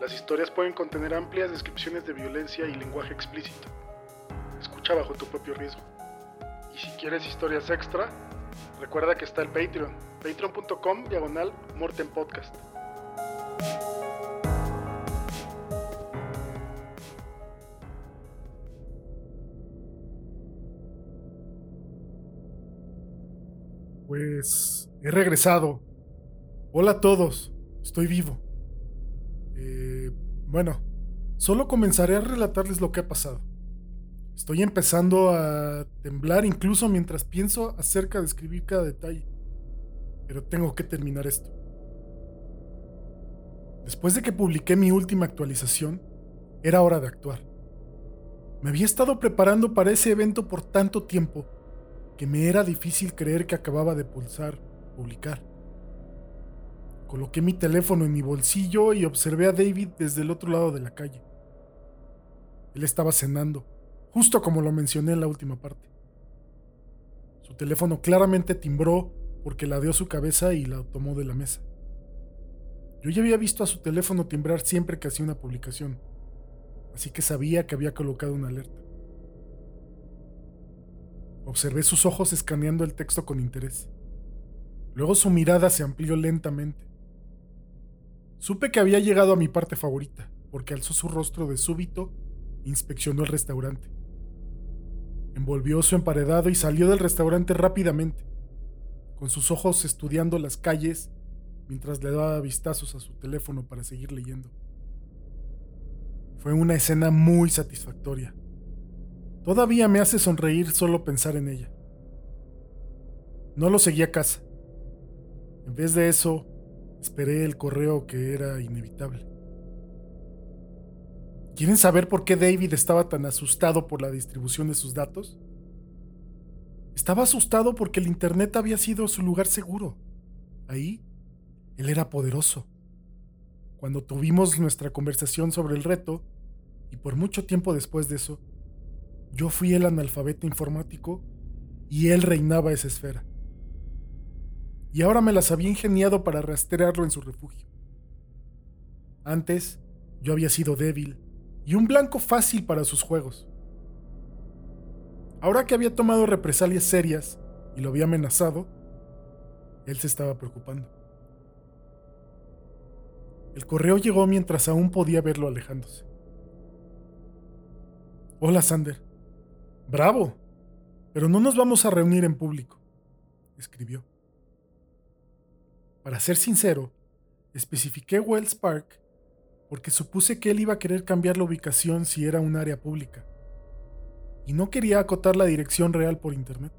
Las historias pueden contener amplias descripciones de violencia y lenguaje explícito. Escucha bajo tu propio riesgo. Y si quieres historias extra, recuerda que está el Patreon, patreon.com diagonal Podcast. Pues he regresado. Hola a todos, estoy vivo. Eh, bueno, solo comenzaré a relatarles lo que ha pasado. Estoy empezando a temblar incluso mientras pienso acerca de escribir cada detalle. Pero tengo que terminar esto. Después de que publiqué mi última actualización, era hora de actuar. Me había estado preparando para ese evento por tanto tiempo que me era difícil creer que acababa de pulsar publicar. Coloqué mi teléfono en mi bolsillo y observé a David desde el otro lado de la calle. Él estaba cenando, justo como lo mencioné en la última parte. Su teléfono claramente timbró porque ladeó su cabeza y la tomó de la mesa. Yo ya había visto a su teléfono timbrar siempre que hacía una publicación, así que sabía que había colocado una alerta. Observé sus ojos escaneando el texto con interés. Luego su mirada se amplió lentamente. Supe que había llegado a mi parte favorita, porque alzó su rostro de súbito e inspeccionó el restaurante. Envolvió su emparedado y salió del restaurante rápidamente, con sus ojos estudiando las calles mientras le daba vistazos a su teléfono para seguir leyendo. Fue una escena muy satisfactoria. Todavía me hace sonreír solo pensar en ella. No lo seguí a casa. En vez de eso, esperé el correo que era inevitable. ¿Quieren saber por qué David estaba tan asustado por la distribución de sus datos? Estaba asustado porque el Internet había sido su lugar seguro. Ahí, él era poderoso. Cuando tuvimos nuestra conversación sobre el reto, y por mucho tiempo después de eso, yo fui el analfabeta informático y él reinaba esa esfera. Y ahora me las había ingeniado para rastrearlo en su refugio. Antes, yo había sido débil y un blanco fácil para sus juegos. Ahora que había tomado represalias serias y lo había amenazado, él se estaba preocupando. El correo llegó mientras aún podía verlo alejándose. Hola, Sander. Bravo. Pero no nos vamos a reunir en público, escribió. Para ser sincero, especifiqué Wells Park porque supuse que él iba a querer cambiar la ubicación si era un área pública, y no quería acotar la dirección real por internet.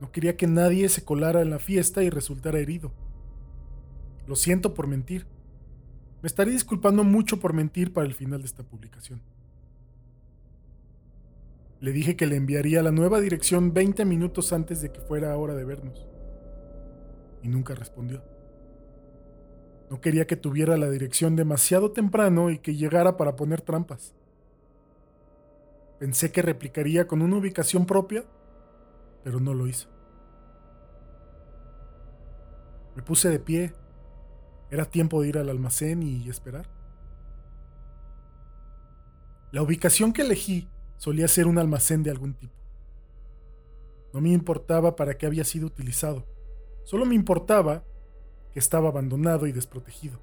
No quería que nadie se colara en la fiesta y resultara herido. Lo siento por mentir. Me estaré disculpando mucho por mentir para el final de esta publicación. Le dije que le enviaría la nueva dirección 20 minutos antes de que fuera hora de vernos. Y nunca respondió. No quería que tuviera la dirección demasiado temprano y que llegara para poner trampas. Pensé que replicaría con una ubicación propia, pero no lo hizo. Me puse de pie. Era tiempo de ir al almacén y esperar. La ubicación que elegí solía ser un almacén de algún tipo. No me importaba para qué había sido utilizado, solo me importaba que estaba abandonado y desprotegido.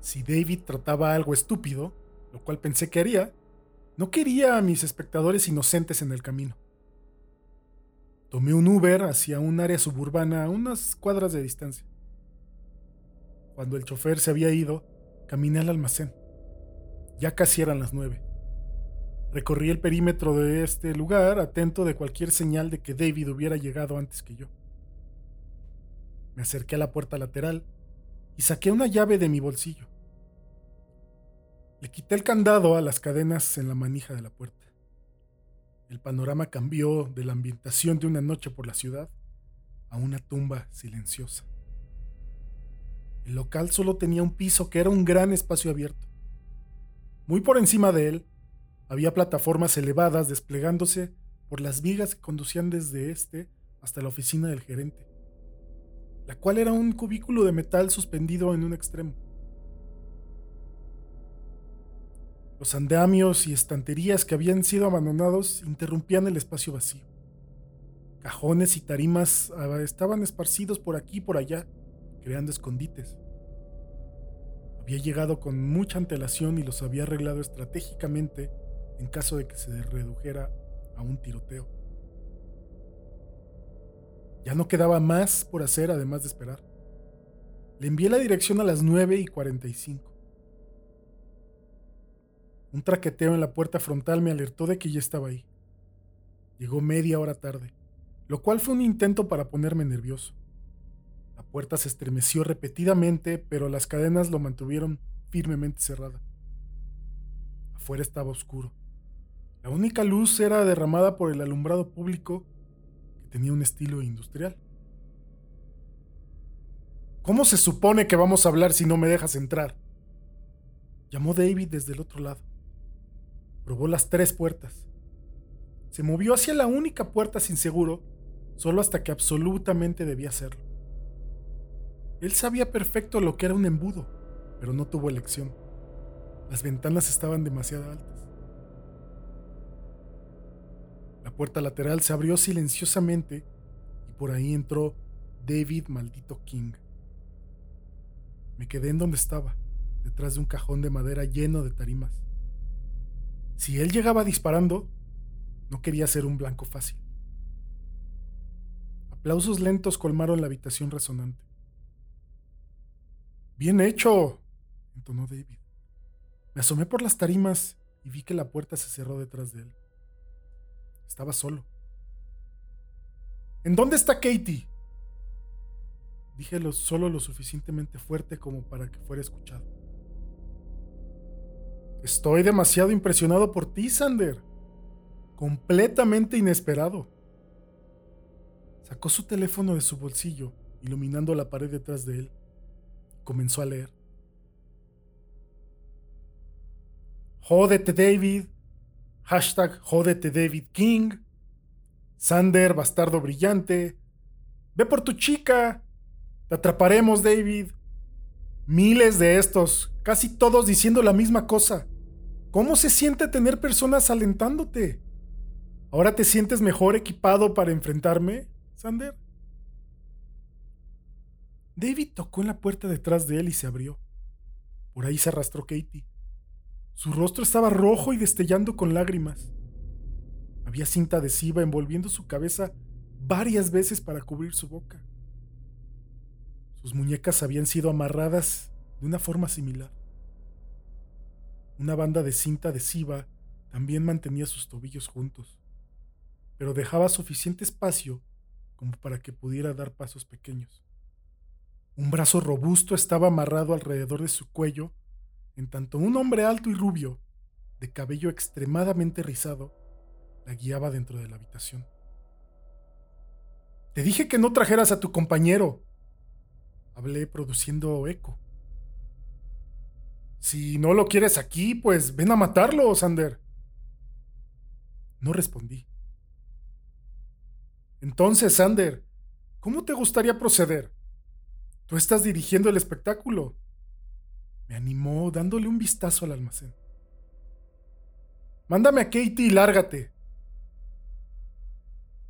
Si David trataba algo estúpido, lo cual pensé que haría, no quería a mis espectadores inocentes en el camino. Tomé un Uber hacia un área suburbana a unas cuadras de distancia. Cuando el chofer se había ido, caminé al almacén. Ya casi eran las nueve. Recorrí el perímetro de este lugar, atento de cualquier señal de que David hubiera llegado antes que yo. Me acerqué a la puerta lateral y saqué una llave de mi bolsillo. Le quité el candado a las cadenas en la manija de la puerta. El panorama cambió de la ambientación de una noche por la ciudad a una tumba silenciosa. El local solo tenía un piso que era un gran espacio abierto. Muy por encima de él había plataformas elevadas desplegándose por las vigas que conducían desde este hasta la oficina del gerente, la cual era un cubículo de metal suspendido en un extremo. Los andamios y estanterías que habían sido abandonados interrumpían el espacio vacío. Cajones y tarimas ah, estaban esparcidos por aquí y por allá, creando escondites. Había llegado con mucha antelación y los había arreglado estratégicamente en caso de que se redujera a un tiroteo. Ya no quedaba más por hacer además de esperar. Le envié la dirección a las 9 y 45. Un traqueteo en la puerta frontal me alertó de que ya estaba ahí. Llegó media hora tarde, lo cual fue un intento para ponerme nervioso. La puerta se estremeció repetidamente, pero las cadenas lo mantuvieron firmemente cerrada. Afuera estaba oscuro. La única luz era derramada por el alumbrado público tenía un estilo industrial. ¿Cómo se supone que vamos a hablar si no me dejas entrar? Llamó David desde el otro lado. Probó las tres puertas. Se movió hacia la única puerta sin seguro, solo hasta que absolutamente debía hacerlo. Él sabía perfecto lo que era un embudo, pero no tuvo elección. Las ventanas estaban demasiado altas. La puerta lateral se abrió silenciosamente y por ahí entró David Maldito King. Me quedé en donde estaba, detrás de un cajón de madera lleno de tarimas. Si él llegaba disparando, no quería ser un blanco fácil. Aplausos lentos colmaron la habitación resonante. Bien hecho, entonó David. Me asomé por las tarimas y vi que la puerta se cerró detrás de él. Estaba solo. ¿En dónde está Katie? Dije solo lo suficientemente fuerte como para que fuera escuchado. Estoy demasiado impresionado por ti, Sander. Completamente inesperado. Sacó su teléfono de su bolsillo, iluminando la pared detrás de él. Comenzó a leer. Jódete David. Hashtag Jódete David King. Sander, bastardo brillante. Ve por tu chica. Te atraparemos, David. Miles de estos, casi todos diciendo la misma cosa. ¿Cómo se siente tener personas alentándote? ¿Ahora te sientes mejor equipado para enfrentarme, Sander? David tocó en la puerta detrás de él y se abrió. Por ahí se arrastró Katie. Su rostro estaba rojo y destellando con lágrimas. Había cinta adhesiva envolviendo su cabeza varias veces para cubrir su boca. Sus muñecas habían sido amarradas de una forma similar. Una banda de cinta adhesiva también mantenía sus tobillos juntos, pero dejaba suficiente espacio como para que pudiera dar pasos pequeños. Un brazo robusto estaba amarrado alrededor de su cuello, en tanto un hombre alto y rubio, de cabello extremadamente rizado, la guiaba dentro de la habitación. Te dije que no trajeras a tu compañero. Hablé produciendo eco. Si no lo quieres aquí, pues ven a matarlo, Sander. No respondí. Entonces, Sander, ¿cómo te gustaría proceder? Tú estás dirigiendo el espectáculo. Me animó dándole un vistazo al almacén. Mándame a Katie y lárgate.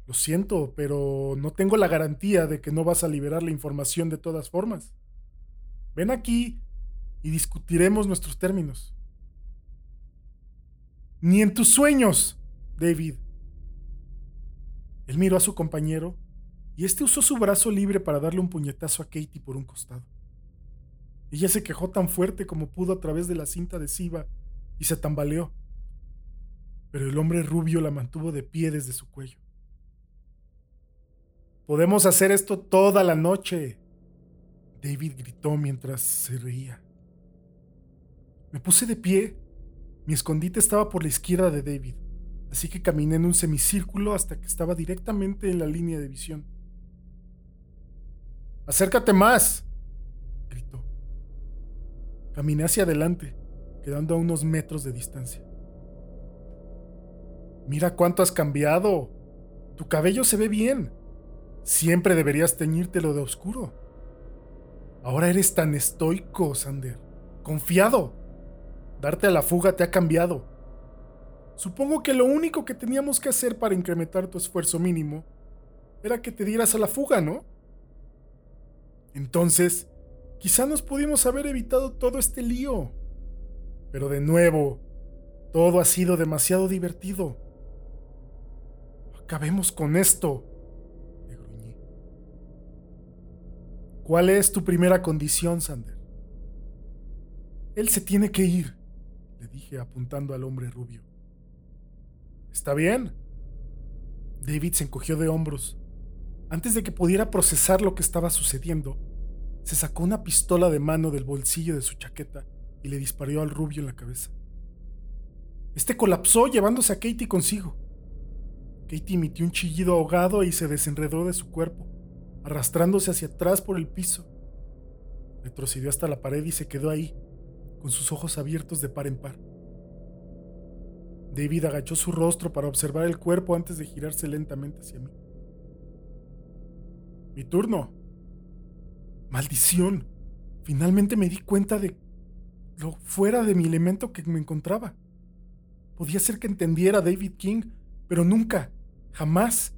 Lo siento, pero no tengo la garantía de que no vas a liberar la información de todas formas. Ven aquí y discutiremos nuestros términos. Ni en tus sueños, David. Él miró a su compañero y este usó su brazo libre para darle un puñetazo a Katie por un costado. Ella se quejó tan fuerte como pudo a través de la cinta adhesiva y se tambaleó. Pero el hombre rubio la mantuvo de pie desde su cuello. Podemos hacer esto toda la noche, David gritó mientras se reía. Me puse de pie. Mi escondite estaba por la izquierda de David, así que caminé en un semicírculo hasta que estaba directamente en la línea de visión. ¡Acércate más! gritó. Caminé hacia adelante, quedando a unos metros de distancia. Mira cuánto has cambiado. Tu cabello se ve bien. Siempre deberías teñírtelo de oscuro. Ahora eres tan estoico, Sander. Confiado. Darte a la fuga te ha cambiado. Supongo que lo único que teníamos que hacer para incrementar tu esfuerzo mínimo era que te dieras a la fuga, ¿no? Entonces, quizá nos pudimos haber evitado todo este lío. Pero de nuevo, todo ha sido demasiado divertido. Acabemos con esto, le gruñí. ¿Cuál es tu primera condición, Sander? Él se tiene que ir, le dije apuntando al hombre rubio. Está bien. David se encogió de hombros. Antes de que pudiera procesar lo que estaba sucediendo, se sacó una pistola de mano del bolsillo de su chaqueta y le disparó al rubio en la cabeza. Este colapsó llevándose a Katie consigo. Katie emitió un chillido ahogado y se desenredó de su cuerpo, arrastrándose hacia atrás por el piso. Retrocedió hasta la pared y se quedó ahí, con sus ojos abiertos de par en par. David agachó su rostro para observar el cuerpo antes de girarse lentamente hacia mí. Mi turno. Maldición. Finalmente me di cuenta de lo fuera de mi elemento que me encontraba. Podía ser que entendiera a David King, pero nunca, Jamás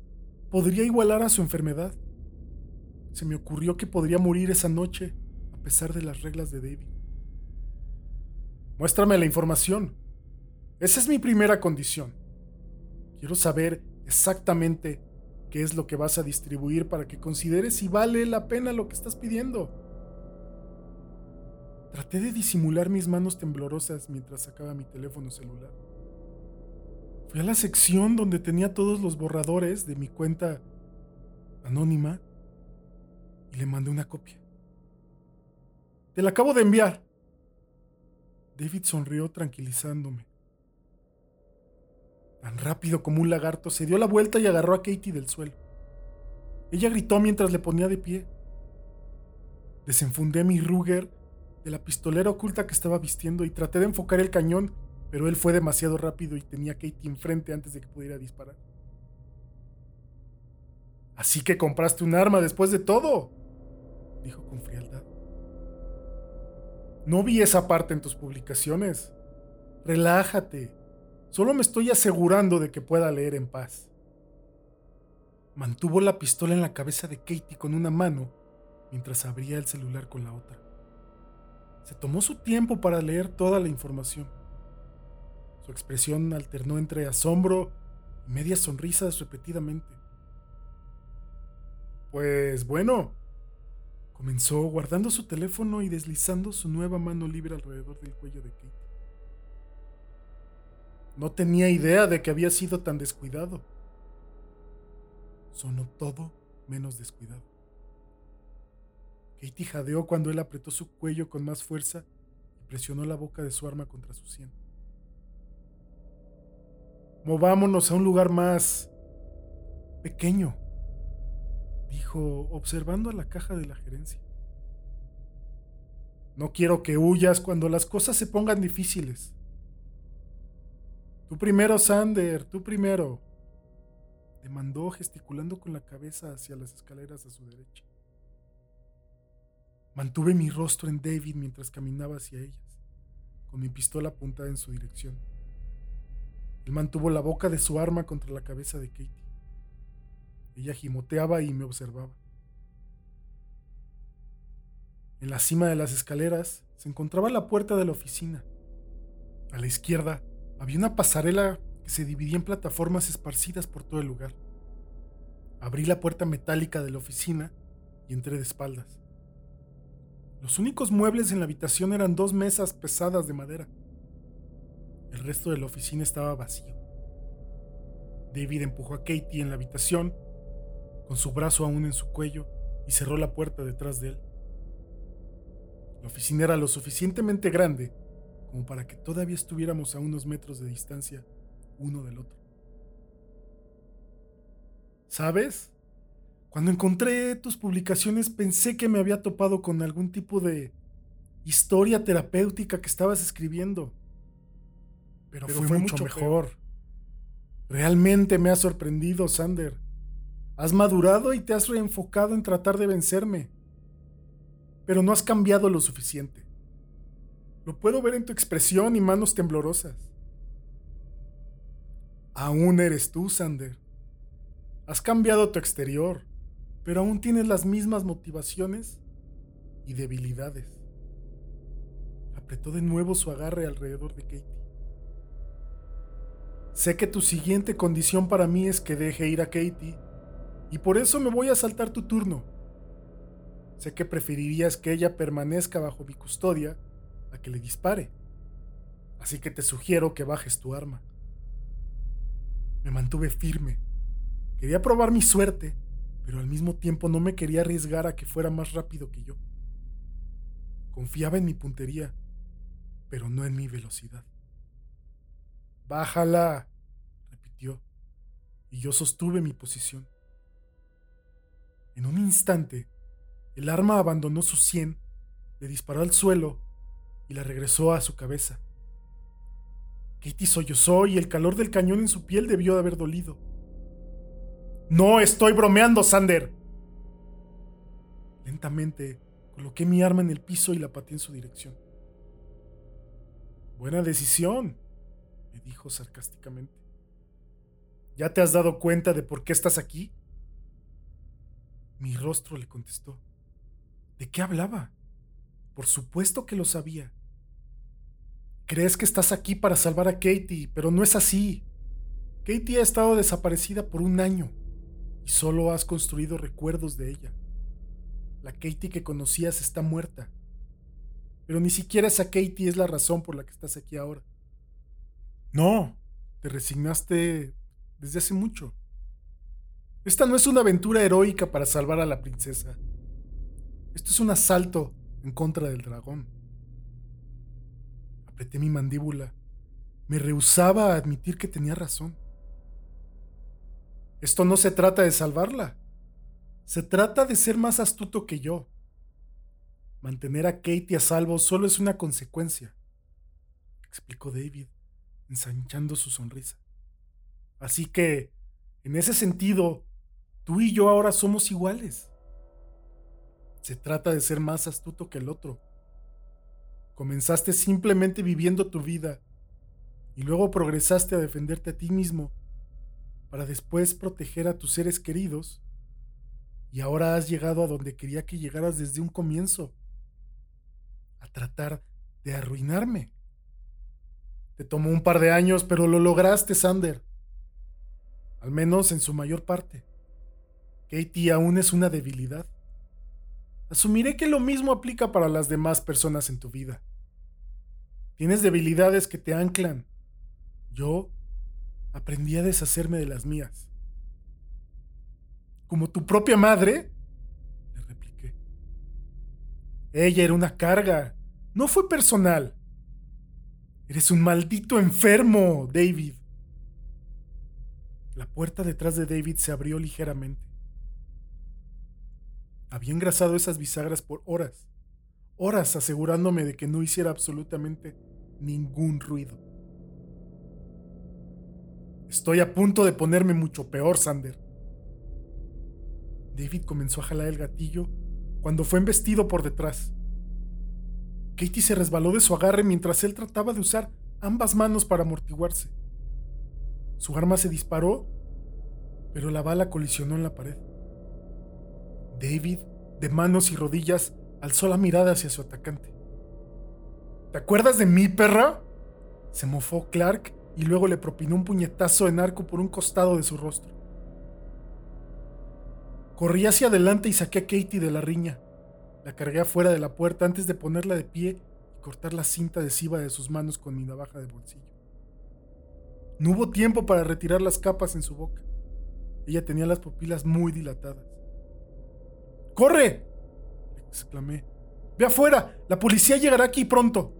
podría igualar a su enfermedad. Se me ocurrió que podría morir esa noche, a pesar de las reglas de David. Muéstrame la información. Esa es mi primera condición. Quiero saber exactamente qué es lo que vas a distribuir para que consideres si vale la pena lo que estás pidiendo. Traté de disimular mis manos temblorosas mientras sacaba mi teléfono celular. Fui a la sección donde tenía todos los borradores de mi cuenta anónima y le mandé una copia. Te la acabo de enviar. David sonrió tranquilizándome. Tan rápido como un lagarto, se dio la vuelta y agarró a Katie del suelo. Ella gritó mientras le ponía de pie. Desenfundé mi Ruger de la pistolera oculta que estaba vistiendo y traté de enfocar el cañón pero él fue demasiado rápido y tenía a Katie enfrente antes de que pudiera disparar. Así que compraste un arma después de todo, dijo con frialdad. No vi esa parte en tus publicaciones. Relájate. Solo me estoy asegurando de que pueda leer en paz. Mantuvo la pistola en la cabeza de Katie con una mano mientras abría el celular con la otra. Se tomó su tiempo para leer toda la información. Su expresión alternó entre asombro y medias sonrisas repetidamente. Pues bueno, comenzó guardando su teléfono y deslizando su nueva mano libre alrededor del cuello de Kate. No tenía idea de que había sido tan descuidado. Sonó todo menos descuidado. Katie jadeó cuando él apretó su cuello con más fuerza y presionó la boca de su arma contra su sien. Movámonos a un lugar más pequeño, dijo observando a la caja de la gerencia. No quiero que huyas cuando las cosas se pongan difíciles. Tú primero, Sander, tú primero, demandó gesticulando con la cabeza hacia las escaleras a su derecha. Mantuve mi rostro en David mientras caminaba hacia ellas, con mi pistola apuntada en su dirección. Él mantuvo la boca de su arma contra la cabeza de Katie. Ella gimoteaba y me observaba. En la cima de las escaleras se encontraba la puerta de la oficina. A la izquierda había una pasarela que se dividía en plataformas esparcidas por todo el lugar. Abrí la puerta metálica de la oficina y entré de espaldas. Los únicos muebles en la habitación eran dos mesas pesadas de madera. El resto de la oficina estaba vacío. David empujó a Katie en la habitación, con su brazo aún en su cuello, y cerró la puerta detrás de él. La oficina era lo suficientemente grande como para que todavía estuviéramos a unos metros de distancia uno del otro. ¿Sabes? Cuando encontré tus publicaciones pensé que me había topado con algún tipo de historia terapéutica que estabas escribiendo. Pero, fue, mucho, mejor. Realmente me ha sorprendido, Sander. Has madurado y te has reenfocado en tratar de vencerme. Pero no has cambiado lo suficiente. Lo puedo ver en tu expresión y manos temblorosas. Aún eres tú, Sander. Has cambiado tu exterior, pero aún tienes las mismas motivaciones y debilidades. Apretó de nuevo su agarre alrededor de Katie. Sé que tu siguiente condición para mí es que deje ir a Katie, y por eso me voy a saltar tu turno. Sé que preferirías que ella permanezca bajo mi custodia a que le dispare, así que te sugiero que bajes tu arma. Me mantuve firme. Quería probar mi suerte, pero al mismo tiempo no me quería arriesgar a que fuera más rápido que yo. Confiaba en mi puntería, pero no en mi velocidad. Bájala, repitió, y yo sostuve mi posición. En un instante, el arma abandonó su sien, le disparó al suelo y la regresó a su cabeza. Katie sollozó y el calor del cañón en su piel debió de haber dolido. No estoy bromeando, Sander. Lentamente coloqué mi arma en el piso y la pateé en su dirección. Buena decisión, me dijo sarcásticamente. ¿Ya te has dado cuenta de por qué estás aquí? Mi rostro le contestó. ¿De qué hablaba? Por supuesto que lo sabía. Crees que estás aquí para salvar a Katie, pero no es así. Katie ha estado desaparecida por un año y solo has construido recuerdos de ella. La Katie que conocías está muerta. Pero ni siquiera esa Katie es la razón por la que estás aquí ahora. No, te resignaste desde hace mucho. Esta no es una aventura heroica para salvar a la princesa. Esto es un asalto en contra del dragón. Apreté mi mandíbula. Me rehusaba a admitir que tenía razón. Esto no se trata de salvarla. Se trata de ser más astuto que yo. Mantener a Katie a salvo solo es una consecuencia, explicó David, ensanchando su sonrisa. Así que, en ese sentido, tú y yo ahora somos iguales. Se trata de ser más astuto que el otro. Comenzaste simplemente viviendo tu vida y luego progresaste a defenderte a ti mismo para después proteger a tus seres queridos y ahora has llegado a donde quería que llegaras desde un comienzo, a tratar de arruinarme. Te tomó un par de años, pero lo lograste, Sander. Al menos en su mayor parte. Katie aún es una debilidad. Asumiré que lo mismo aplica para las demás personas en tu vida. Tienes debilidades que te anclan. Yo aprendí a deshacerme de las mías. Como tu propia madre, le repliqué. Ella era una carga, no fue personal. Eres un maldito enfermo, David. La puerta detrás de David se abrió ligeramente. Había engrasado esas bisagras por horas, horas asegurándome de que no hiciera absolutamente ningún ruido. Estoy a punto de ponerme mucho peor, Sander. David comenzó a jalar el gatillo cuando fue embestido por detrás. Katie se resbaló de su agarre mientras él trataba de usar ambas manos para amortiguarse. Su arma se disparó, pero la bala colisionó en la pared. David, de manos y rodillas, alzó la mirada hacia su atacante. ¿Te acuerdas de mí, perra? Se mofó Clark y luego le propinó un puñetazo en arco por un costado de su rostro. Corrí hacia adelante y saqué a Katie de la riña. La cargué afuera de la puerta antes de ponerla de pie y cortar la cinta adhesiva de sus manos con mi navaja de bolsillo. No hubo tiempo para retirar las capas en su boca. Ella tenía las pupilas muy dilatadas. ¡Corre! exclamé. ¡Ve afuera! ¡La policía llegará aquí pronto!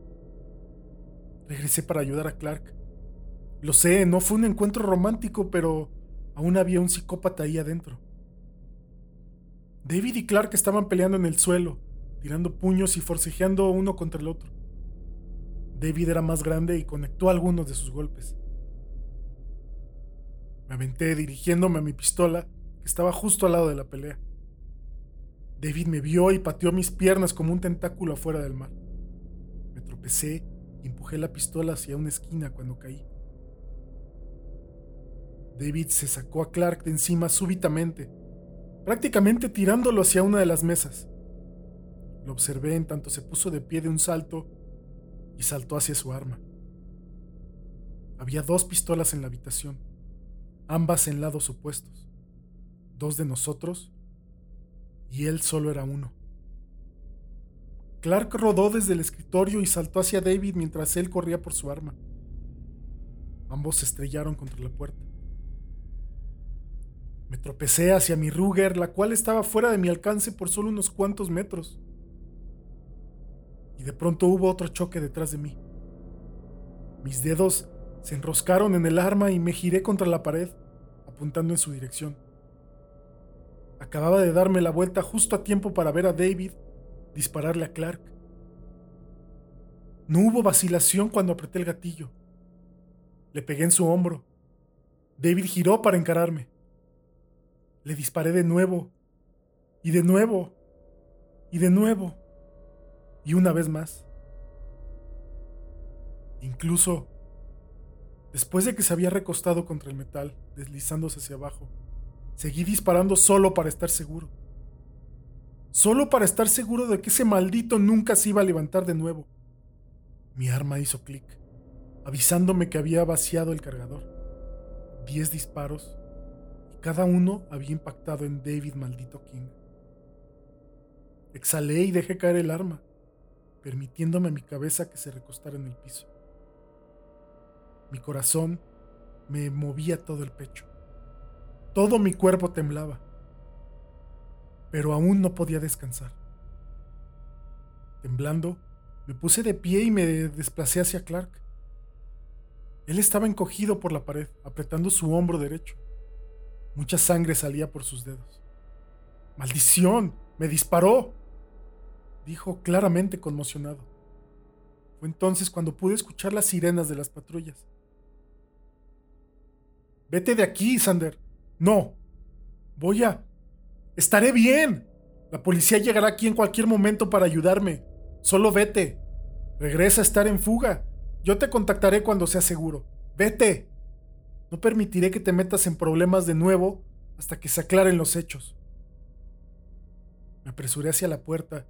Regresé para ayudar a Clark. Lo sé, no fue un encuentro romántico, pero aún había un psicópata ahí adentro. David y Clark estaban peleando en el suelo, tirando puños y forcejeando uno contra el otro. David era más grande y conectó algunos de sus golpes. Me aventé dirigiéndome a mi pistola, que estaba justo al lado de la pelea. David me vio y pateó mis piernas como un tentáculo afuera del mar. Me tropecé y empujé la pistola hacia una esquina cuando caí. David se sacó a Clark de encima súbitamente, prácticamente tirándolo hacia una de las mesas. Lo observé en tanto se puso de pie de un salto y saltó hacia su arma. Había dos pistolas en la habitación, ambas en lados opuestos, dos de nosotros y él solo era uno. Clark rodó desde el escritorio y saltó hacia David mientras él corría por su arma. Ambos se estrellaron contra la puerta. Me tropecé hacia mi Ruger, la cual estaba fuera de mi alcance por solo unos cuantos metros. Y de pronto hubo otro choque detrás de mí. Mis dedos se enroscaron en el arma y me giré contra la pared, apuntando en su dirección. Acababa de darme la vuelta justo a tiempo para ver a David dispararle a Clark. No hubo vacilación cuando apreté el gatillo. Le pegué en su hombro. David giró para encararme. Le disparé de nuevo, y de nuevo, y de nuevo, y una vez más. Incluso, después de que se había recostado contra el metal, deslizándose hacia abajo, seguí disparando solo para estar seguro. Solo para estar seguro de que ese maldito nunca se iba a levantar de nuevo. Mi arma hizo clic, avisándome que había vaciado el cargador. Diez disparos cada uno había impactado en David maldito King. Exhalé y dejé caer el arma, permitiéndome a mi cabeza que se recostara en el piso. Mi corazón me movía todo el pecho. Todo mi cuerpo temblaba. Pero aún no podía descansar. Temblando, me puse de pie y me desplacé hacia Clark. Él estaba encogido por la pared, apretando su hombro derecho. Mucha sangre salía por sus dedos. ¡Maldición! ¡Me disparó! dijo claramente conmocionado. Fue entonces cuando pude escuchar las sirenas de las patrullas. Vete de aquí, Sander. No. Voy a... Estaré bien. La policía llegará aquí en cualquier momento para ayudarme. Solo vete. Regresa a estar en fuga. Yo te contactaré cuando sea seguro. Vete. No permitiré que te metas en problemas de nuevo hasta que se aclaren los hechos. Me apresuré hacia la puerta,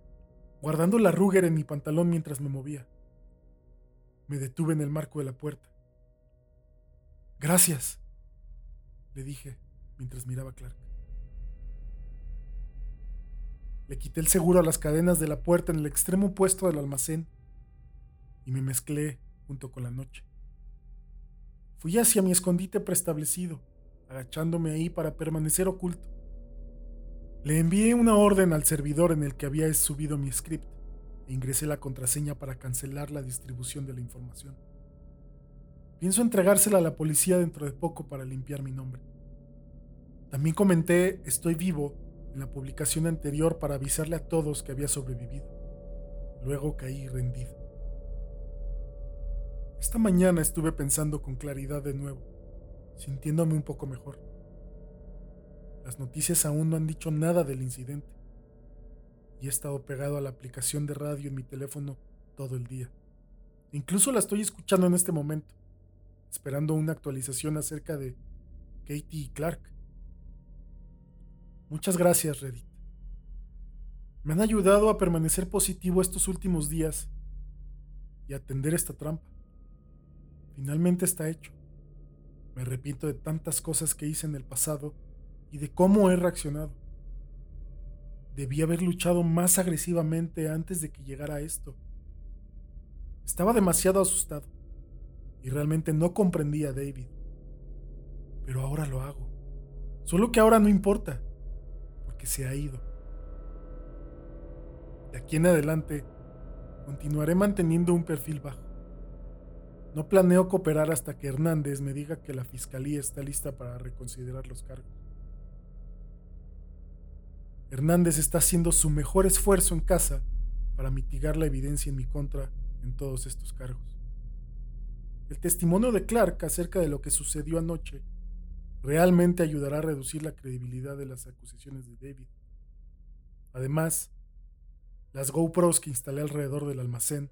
guardando la Ruger en mi pantalón mientras me movía. Me detuve en el marco de la puerta. Gracias, le dije mientras miraba a Clark. Le quité el seguro a las cadenas de la puerta en el extremo opuesto del almacén y me mezclé junto con la noche. Fui hacia mi escondite preestablecido, agachándome ahí para permanecer oculto. Le envié una orden al servidor en el que había subido mi script e ingresé la contraseña para cancelar la distribución de la información. Pienso entregársela a la policía dentro de poco para limpiar mi nombre. También comenté Estoy vivo en la publicación anterior para avisarle a todos que había sobrevivido. Luego caí rendido. Esta mañana estuve pensando con claridad de nuevo, sintiéndome un poco mejor. Las noticias aún no han dicho nada del incidente y he estado pegado a la aplicación de radio en mi teléfono todo el día. Incluso la estoy escuchando en este momento, esperando una actualización acerca de Katie y Clark. Muchas gracias, Reddit. Me han ayudado a permanecer positivo estos últimos días y atender esta trampa. Finalmente está hecho. Me arrepiento de tantas cosas que hice en el pasado y de cómo he reaccionado. Debí haber luchado más agresivamente antes de que llegara esto. Estaba demasiado asustado y realmente no comprendía a David. Pero ahora lo hago. Solo que ahora no importa, porque se ha ido. De aquí en adelante, continuaré manteniendo un perfil bajo No planeo cooperar hasta que Hernández me diga que la fiscalía está lista para reconsiderar los cargos. Hernández está haciendo su mejor esfuerzo en casa para mitigar la evidencia en mi contra en todos estos cargos. El testimonio de Clark acerca de lo que sucedió anoche realmente ayudará a reducir la credibilidad de las acusaciones de David. Además, las GoPros que instalé alrededor del almacén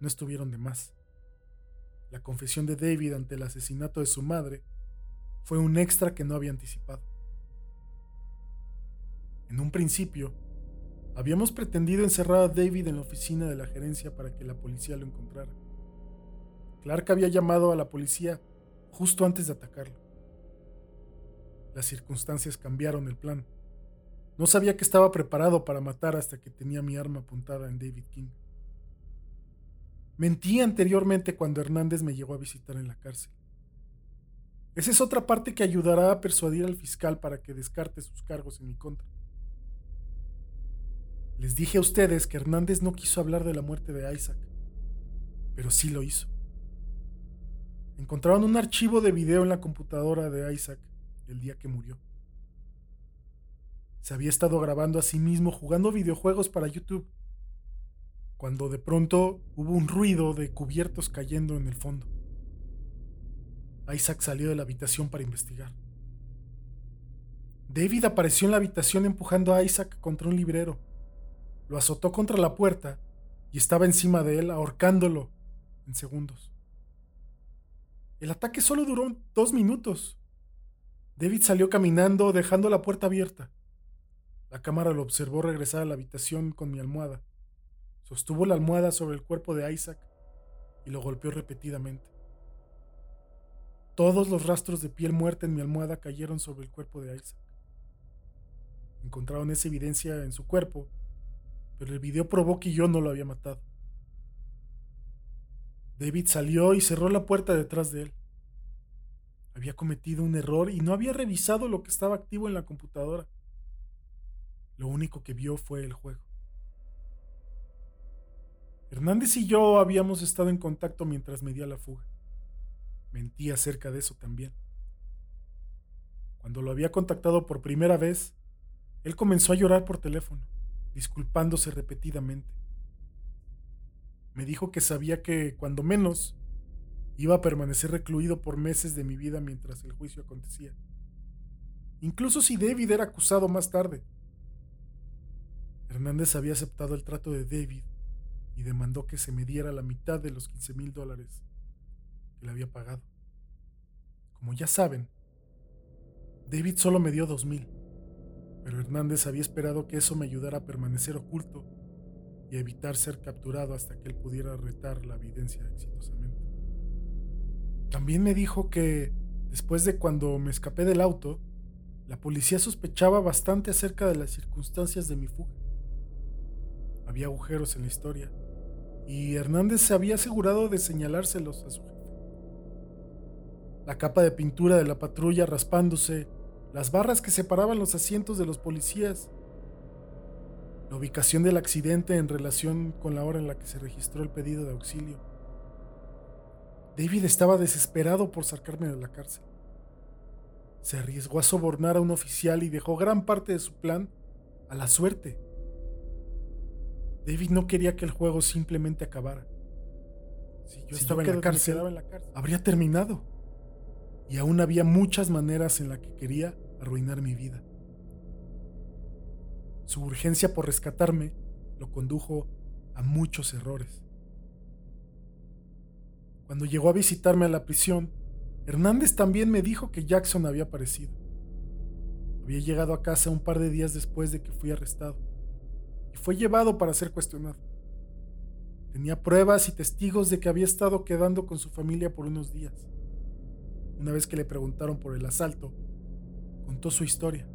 no estuvieron de más. La confesión de David ante el asesinato de su madre fue un extra que no había anticipado. En un principio, habíamos pretendido encerrar a David en la oficina de la gerencia para que la policía lo encontrara. Clark había llamado a la policía justo antes de atacarlo. Las circunstancias cambiaron el plan. No sabía que estaba preparado para matar hasta que tenía mi arma apuntada en David King. Mentí anteriormente cuando Hernández me llegó a visitar en la cárcel. Esa es otra parte que ayudará a persuadir al fiscal para que descarte sus cargos en mi contra. Les dije a ustedes que Hernández no quiso hablar de la muerte de Isaac, pero sí lo hizo. Encontraron un archivo de video en la computadora de Isaac el día que murió. Se había estado grabando a sí mismo jugando videojuegos para YouTube, cuando de pronto hubo un ruido de cubiertos cayendo en el fondo. Isaac salió de la habitación para investigar. David apareció en la habitación empujando a Isaac contra un librero lo azotó contra la puerta y estaba encima de él ahorcándolo en segundos. El ataque solo duró dos minutos. David salió caminando dejando la puerta abierta. La cámara lo observó regresar a la habitación con mi almohada. Sostuvo la almohada sobre el cuerpo de Isaac y lo golpeó repetidamente. Todos los rastros de piel muerta en mi almohada cayeron sobre el cuerpo de Isaac. Encontraron esa evidencia en su cuerpo pero el video probó que yo no lo había matado. David salió y cerró la puerta detrás de él. Había cometido un error y no había revisado lo que estaba activo en la computadora. Lo único que vio fue el juego. Hernández y yo habíamos estado en contacto mientras me la fuga. Mentí acerca de eso también. Cuando lo había contactado por primera vez, él comenzó a llorar por teléfono disculpándose repetidamente. Me dijo que sabía que, cuando menos, iba a permanecer recluido por meses de mi vida mientras el juicio acontecía. Incluso si David era acusado más tarde. Hernández había aceptado el trato de David y demandó que se me diera la mitad de los 15 mil dólares que le había pagado. Como ya saben, David solo me dio dos mil pero Hernández había esperado que eso me ayudara a permanecer oculto y evitar ser capturado hasta que él pudiera retar la evidencia exitosamente. También me dijo que, después de cuando me escapé del auto, la policía sospechaba bastante acerca de las circunstancias de mi fuga. Había agujeros en la historia, y Hernández se había asegurado de señalárselos a su jefe. La capa de pintura de la patrulla raspándose las barras que separaban los asientos de los policías, la ubicación del accidente en relación con la hora en la que se registró el pedido de auxilio. David estaba desesperado por sacarme de la cárcel. Se arriesgó a sobornar a un oficial y dejó gran parte de su plan a la suerte. David no quería que el juego simplemente acabara. Si yo, estaba, en la cárcel, en la cárcel, habría terminado. Y aún había muchas maneras en las que quería arruinar mi vida. Su urgencia por rescatarme lo condujo a muchos errores. Cuando llegó a visitarme a la prisión, Hernández también me dijo que Jackson había aparecido. Había llegado a casa un par de días después de que fui arrestado y fue llevado para ser cuestionado. Tenía pruebas y testigos de que había estado quedando con su familia por unos días. Una vez que le preguntaron por el asalto, contó su historia.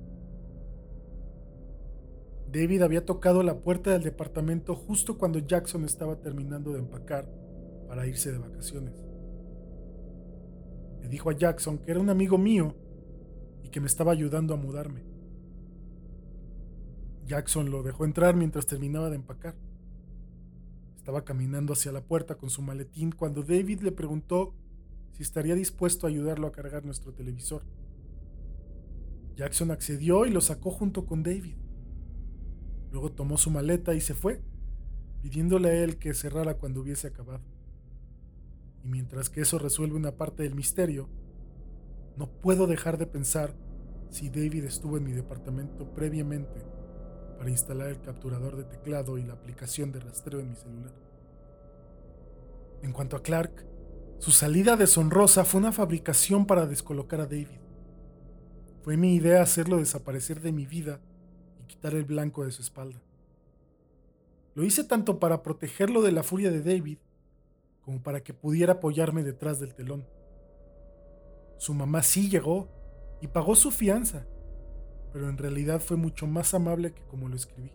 David había tocado la puerta del departamento justo cuando Jackson estaba terminando de empacar para irse de vacaciones. Le dijo a Jackson que era un amigo mío y que me estaba ayudando a mudarme. Jackson lo dejó entrar mientras terminaba de empacar. Estaba caminando hacia la puerta con su maletín cuando David le preguntó si estaría dispuesto a ayudarlo a cargar nuestro televisor. Jackson accedió y lo sacó junto con David. Luego tomó su maleta y se fue, pidiéndole a él que cerrara cuando hubiese acabado. Y mientras que eso resuelve una parte del misterio, no puedo dejar de pensar si David estuvo en mi departamento previamente para instalar el capturador de teclado y la aplicación de rastreo en mi celular. En cuanto a Clark, su salida deshonrosa fue una fabricación para descolocar a David. Fue mi idea hacerlo desaparecer de mi vida y quitar el blanco de su espalda. Lo hice tanto para protegerlo de la furia de David como para que pudiera apoyarme detrás del telón. Su mamá sí llegó y pagó su fianza, pero en realidad fue mucho más amable que como lo escribí.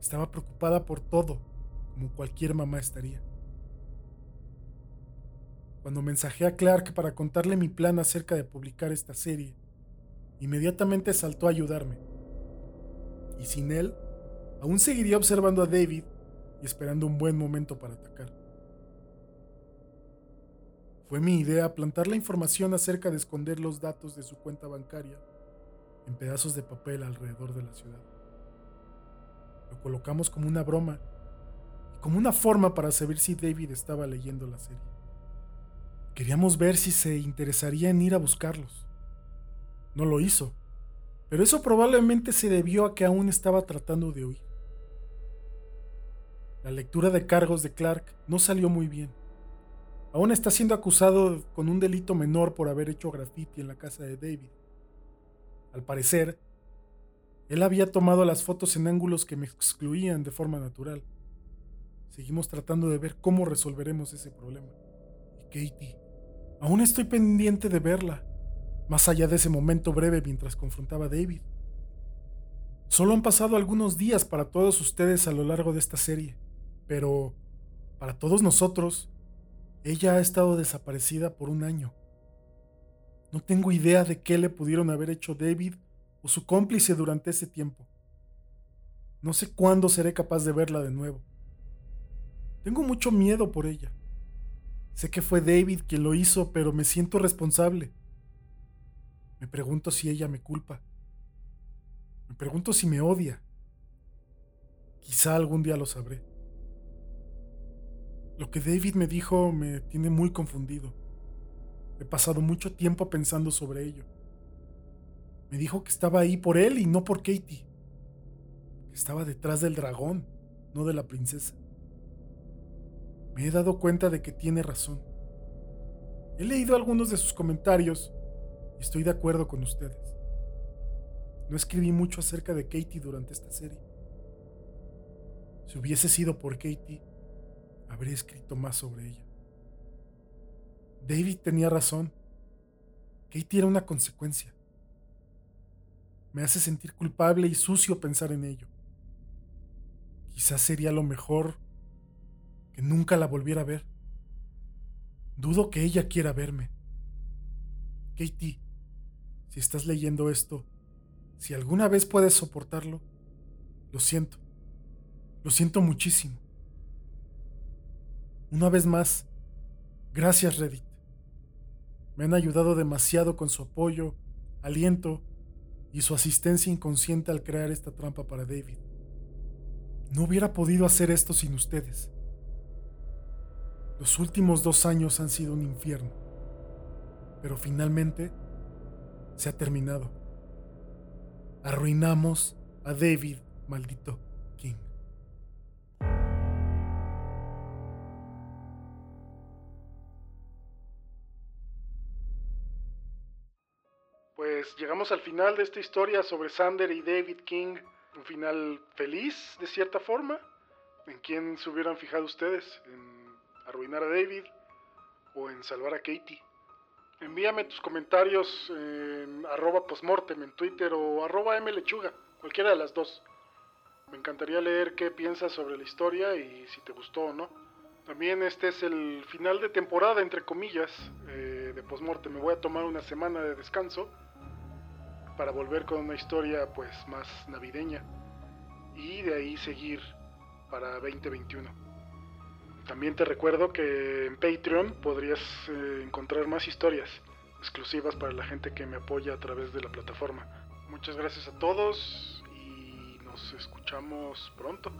Estaba preocupada por todo, como cualquier mamá estaría. Cuando mensajé a Clark para contarle mi plan acerca de publicar esta serie, inmediatamente saltó a ayudarme. Y sin él, aún seguiría observando a David y esperando un buen momento para atacar. Fue mi idea plantar la información acerca de esconder los datos de su cuenta bancaria en pedazos de papel alrededor de la ciudad. Lo colocamos como una broma y como una forma para saber si David estaba leyendo la serie. Queríamos ver si se interesaría en ir a buscarlos. No lo hizo, pero eso probablemente se debió a que aún estaba tratando de huir. La lectura de cargos de Clark no salió muy bien. Aún está siendo acusado con un delito menor por haber hecho graffiti en la casa de David. Al parecer, él había tomado las fotos en ángulos que me excluían de forma natural. Seguimos tratando de ver cómo resolveremos ese problema. Y Katie, aún estoy pendiente de verla, más allá de ese momento breve mientras confrontaba a David. Solo han pasado algunos días para todos ustedes a lo largo de esta serie, pero para todos nosotros, ella ha estado desaparecida por un año. No tengo idea de qué le pudieron haber hecho David o su cómplice durante ese tiempo. No sé cuándo seré capaz de verla de nuevo. Tengo mucho miedo por ella. Sé que fue David quien lo hizo, pero me siento responsable. Me pregunto si ella me culpa. Me pregunto si me odia. Quizá algún día lo sabré. Lo que David me dijo me tiene muy confundido. He pasado mucho tiempo pensando sobre ello. Me dijo que estaba ahí por él y no por Katie. Que estaba detrás del dragón, no de la princesa. Me he dado cuenta de que tiene razón. He leído algunos de sus comentarios y estoy de acuerdo con ustedes. No escribí mucho acerca de Katie durante esta serie. Si hubiese sido por Katie, habría escrito más sobre ella. David tenía razón. Katie era una consecuencia. Me hace sentir culpable y sucio pensar en ello. Quizás sería lo mejor que nunca la volviera a ver. Dudo que ella quiera verme. Katie, si estás leyendo esto, si alguna vez puedes soportarlo, lo siento. Lo siento muchísimo. Una vez más, gracias Reddit. Me han ayudado demasiado con su apoyo, aliento y su asistencia inconsciente al crear esta trampa para David. No hubiera podido hacer esto sin ustedes. Los últimos dos años han sido un infierno, pero finalmente se ha terminado. Arruinamos a David, maldito. Pues llegamos al final de esta historia sobre Sander y David King. Un final feliz, de cierta forma. ¿En quién se hubieran fijado ustedes? ¿En arruinar a David o en salvar a Katie? Envíame tus comentarios en arroba postmortem en Twitter o arroba mlechuga, cualquiera de las dos. Me encantaría leer qué piensas sobre la historia y si te gustó o no. También este es el final de temporada, entre comillas, eh, de postmortem. Me voy a tomar una semana de descanso para volver con una historia pues más navideña y de ahí seguir para 2021. También te recuerdo que en Patreon podrías eh, encontrar más historias exclusivas para la gente que me apoya a través de la plataforma. Muchas gracias a todos y nos escuchamos pronto.